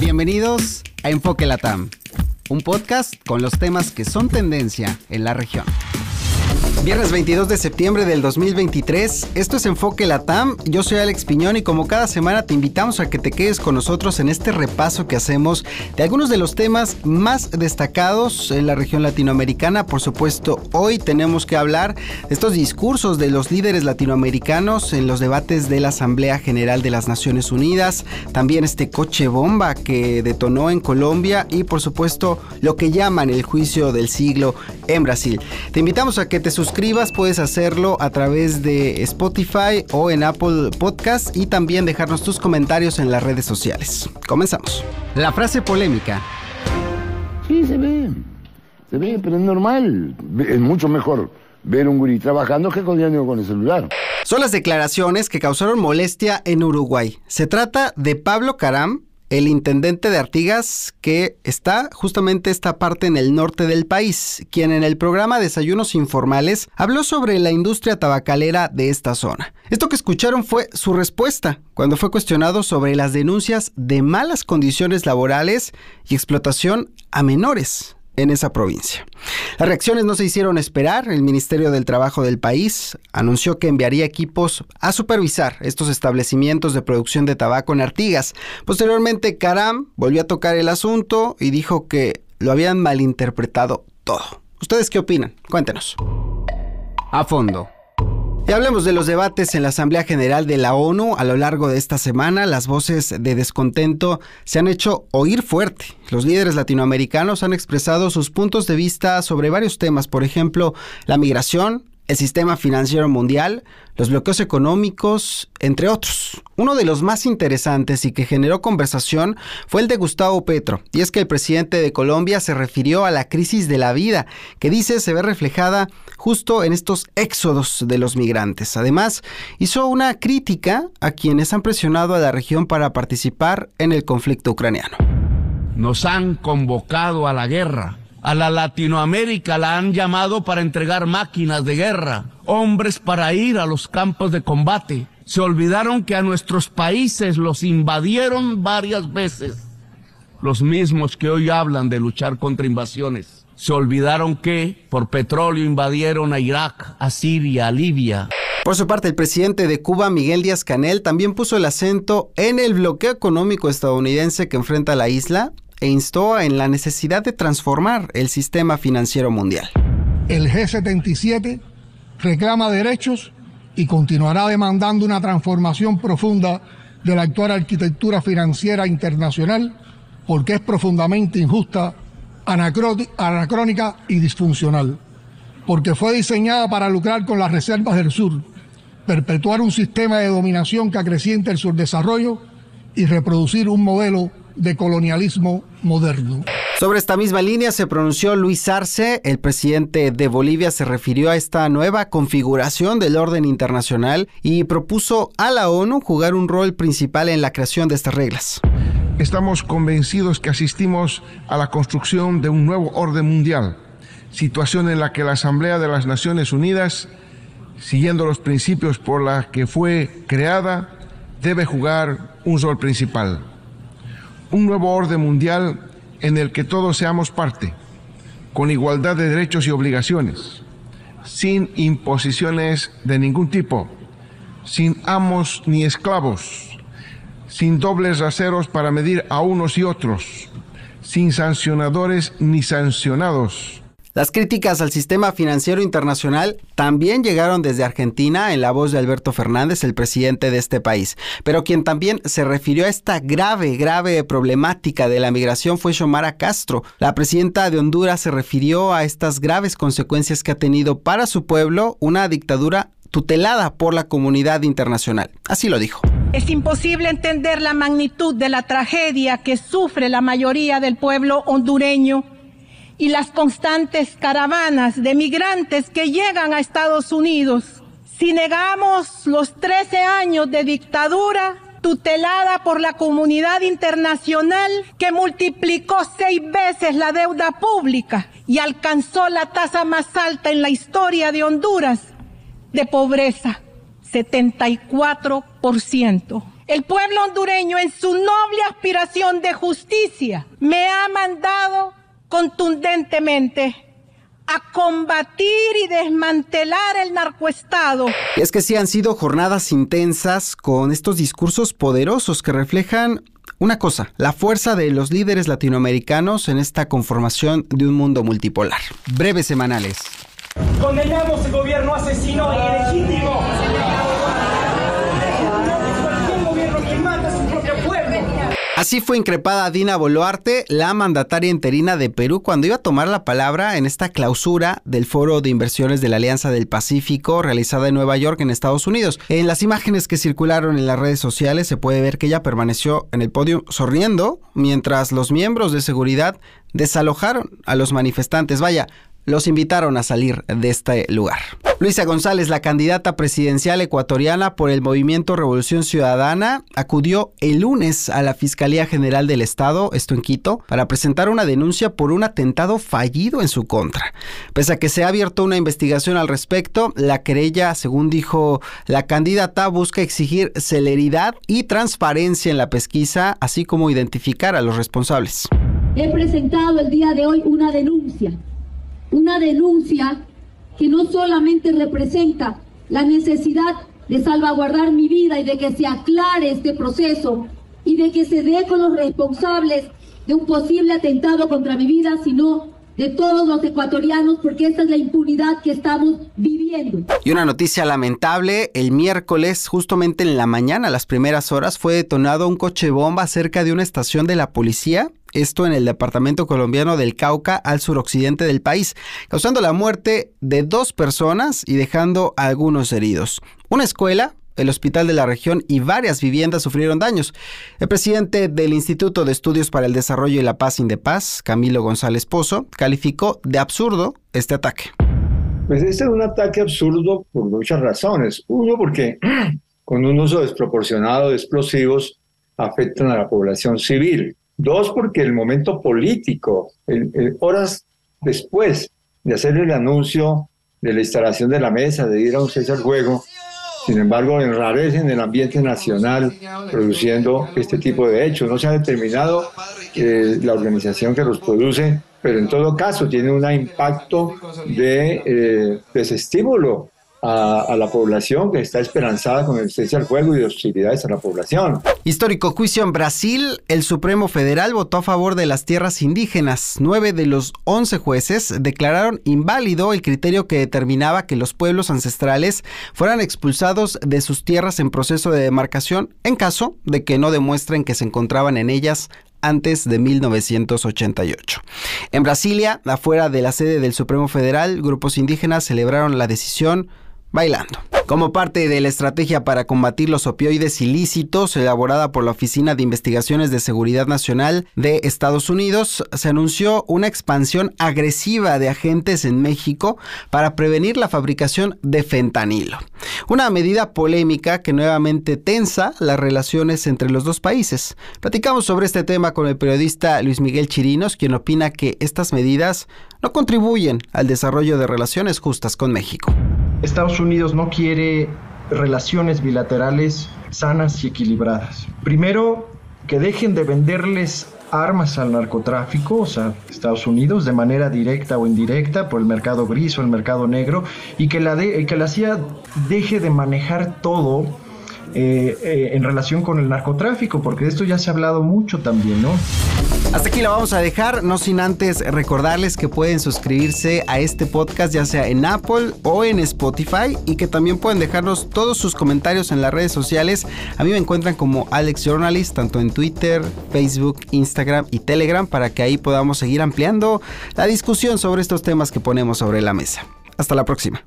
Bienvenidos a Enfoque Latam, un podcast con los temas que son tendencia en la región. Viernes 22 de septiembre del 2023, esto es Enfoque Latam, yo soy Alex Piñón y como cada semana te invitamos a que te quedes con nosotros en este repaso que hacemos de algunos de los temas más destacados en la región latinoamericana. Por supuesto, hoy tenemos que hablar de estos discursos de los líderes latinoamericanos en los debates de la Asamblea General de las Naciones Unidas, también este coche bomba que detonó en Colombia y por supuesto lo que llaman el juicio del siglo en Brasil. Te invitamos a que te suscribas puedes hacerlo a través de Spotify o en Apple Podcast y también dejarnos tus comentarios en las redes sociales. Comenzamos. La frase polémica. Sí, se ve. Se ve, pero es normal. Es mucho mejor ver un gurí trabajando que con el celular. Son las declaraciones que causaron molestia en Uruguay. Se trata de Pablo Caram, el intendente de Artigas, que está justamente esta parte en el norte del país, quien en el programa Desayunos Informales habló sobre la industria tabacalera de esta zona. Esto que escucharon fue su respuesta cuando fue cuestionado sobre las denuncias de malas condiciones laborales y explotación a menores en esa provincia. Las reacciones no se hicieron esperar. El Ministerio del Trabajo del país anunció que enviaría equipos a supervisar estos establecimientos de producción de tabaco en Artigas. Posteriormente, Caram volvió a tocar el asunto y dijo que lo habían malinterpretado todo. ¿Ustedes qué opinan? Cuéntenos. A fondo. Y hablemos de los debates en la Asamblea General de la ONU. A lo largo de esta semana, las voces de descontento se han hecho oír fuerte. Los líderes latinoamericanos han expresado sus puntos de vista sobre varios temas, por ejemplo, la migración, el sistema financiero mundial, los bloqueos económicos, entre otros. Uno de los más interesantes y que generó conversación fue el de Gustavo Petro, y es que el presidente de Colombia se refirió a la crisis de la vida, que dice se ve reflejada justo en estos éxodos de los migrantes. Además, hizo una crítica a quienes han presionado a la región para participar en el conflicto ucraniano. Nos han convocado a la guerra a la Latinoamérica la han llamado para entregar máquinas de guerra, hombres para ir a los campos de combate. Se olvidaron que a nuestros países los invadieron varias veces. Los mismos que hoy hablan de luchar contra invasiones. Se olvidaron que por petróleo invadieron a Irak, a Siria, a Libia. Por su parte, el presidente de Cuba, Miguel Díaz Canel, también puso el acento en el bloqueo económico estadounidense que enfrenta la isla e instó en la necesidad de transformar el sistema financiero mundial. El G77 reclama derechos y continuará demandando una transformación profunda de la actual arquitectura financiera internacional porque es profundamente injusta, anacrónica y disfuncional, porque fue diseñada para lucrar con las reservas del sur, perpetuar un sistema de dominación que acreciente el subdesarrollo y reproducir un modelo de colonialismo moderno. Sobre esta misma línea se pronunció Luis Arce, el presidente de Bolivia se refirió a esta nueva configuración del orden internacional y propuso a la ONU jugar un rol principal en la creación de estas reglas. Estamos convencidos que asistimos a la construcción de un nuevo orden mundial, situación en la que la Asamblea de las Naciones Unidas, siguiendo los principios por los que fue creada, debe jugar un rol principal un nuevo orden mundial en el que todos seamos parte, con igualdad de derechos y obligaciones, sin imposiciones de ningún tipo, sin amos ni esclavos, sin dobles raseros para medir a unos y otros, sin sancionadores ni sancionados las críticas al sistema financiero internacional también llegaron desde Argentina en la voz de Alberto Fernández, el presidente de este país. Pero quien también se refirió a esta grave, grave problemática de la migración fue Xiomara Castro. La presidenta de Honduras se refirió a estas graves consecuencias que ha tenido para su pueblo una dictadura tutelada por la comunidad internacional. Así lo dijo. Es imposible entender la magnitud de la tragedia que sufre la mayoría del pueblo hondureño y las constantes caravanas de migrantes que llegan a Estados Unidos. Si negamos los 13 años de dictadura tutelada por la comunidad internacional que multiplicó seis veces la deuda pública y alcanzó la tasa más alta en la historia de Honduras de pobreza, 74%. El pueblo hondureño en su noble aspiración de justicia me ha mandado contundentemente a combatir y desmantelar el narcoestado. Es que sí han sido jornadas intensas con estos discursos poderosos que reflejan una cosa, la fuerza de los líderes latinoamericanos en esta conformación de un mundo multipolar. Breves semanales. Condenamos el gobierno asesino e ilegítimo. Así fue increpada Dina Boluarte, la mandataria interina de Perú, cuando iba a tomar la palabra en esta clausura del Foro de Inversiones de la Alianza del Pacífico realizada en Nueva York, en Estados Unidos. En las imágenes que circularon en las redes sociales se puede ver que ella permaneció en el podio sonriendo mientras los miembros de seguridad desalojaron a los manifestantes. Vaya, los invitaron a salir de este lugar. Luisa González, la candidata presidencial ecuatoriana por el movimiento Revolución Ciudadana, acudió el lunes a la Fiscalía General del Estado, esto en Quito, para presentar una denuncia por un atentado fallido en su contra. Pese a que se ha abierto una investigación al respecto, la querella, según dijo la candidata, busca exigir celeridad y transparencia en la pesquisa, así como identificar a los responsables. He presentado el día de hoy una denuncia una denuncia que no solamente representa la necesidad de salvaguardar mi vida y de que se aclare este proceso y de que se dé con los responsables de un posible atentado contra mi vida, sino de todos los ecuatorianos, porque esta es la impunidad que estamos viviendo. Y una noticia lamentable, el miércoles, justamente en la mañana, a las primeras horas, fue detonado un coche bomba cerca de una estación de la policía esto en el departamento colombiano del Cauca al suroccidente del país, causando la muerte de dos personas y dejando a algunos heridos. Una escuela, el hospital de la región y varias viviendas sufrieron daños. El presidente del Instituto de Estudios para el Desarrollo y la Paz Indepaz, Camilo González Pozo, calificó de absurdo este ataque. Pues este es un ataque absurdo por muchas razones. Uno, porque con un uso desproporcionado de explosivos afectan a la población civil. Dos, porque el momento político, horas después de hacer el anuncio de la instalación de la mesa, de ir a un cese al juego, sin embargo, enrarece en el ambiente nacional produciendo este tipo de hechos. No se ha determinado eh, la organización que los produce, pero en todo caso tiene un impacto de eh, desestímulo a, la población que está esperanzada con el cese al fuego y de hostilidades a la población. Histórico juicio en Brasil, el Supremo Federal votó a favor de las tierras indígenas. Nueve de los once jueces declararon inválido el criterio que determinaba que los pueblos ancestrales fueran expulsados de sus tierras en proceso de demarcación en caso de que no demuestren que se encontraban en ellas antes de 1988. En Brasilia, afuera de la sede del Supremo Federal, grupos indígenas celebraron la decisión bailando. Como parte de la estrategia para combatir los opioides ilícitos elaborada por la Oficina de Investigaciones de Seguridad Nacional de Estados Unidos, se anunció una expansión agresiva de agentes en México para prevenir la fabricación de fentanilo. Una medida polémica que nuevamente tensa las relaciones entre los dos países. Platicamos sobre este tema con el periodista Luis Miguel Chirinos, quien opina que estas medidas no contribuyen al desarrollo de relaciones justas con México. Estados Unidos no quiere relaciones bilaterales sanas y equilibradas. Primero, que dejen de venderles armas al narcotráfico, o sea, Estados Unidos, de manera directa o indirecta por el mercado gris o el mercado negro, y que la, que la CIA deje de manejar todo eh, eh, en relación con el narcotráfico, porque de esto ya se ha hablado mucho también, ¿no? Hasta aquí la vamos a dejar, no sin antes recordarles que pueden suscribirse a este podcast ya sea en Apple o en Spotify y que también pueden dejarnos todos sus comentarios en las redes sociales. A mí me encuentran como Alex Journalist, tanto en Twitter, Facebook, Instagram y Telegram, para que ahí podamos seguir ampliando la discusión sobre estos temas que ponemos sobre la mesa. Hasta la próxima.